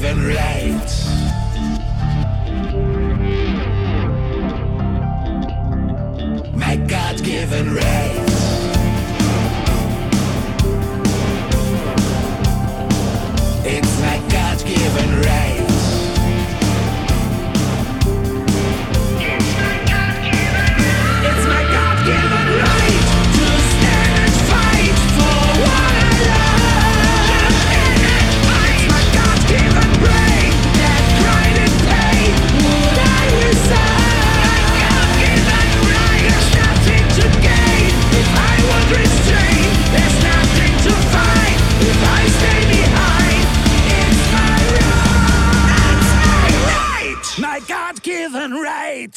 given right. my God given right. My God given right.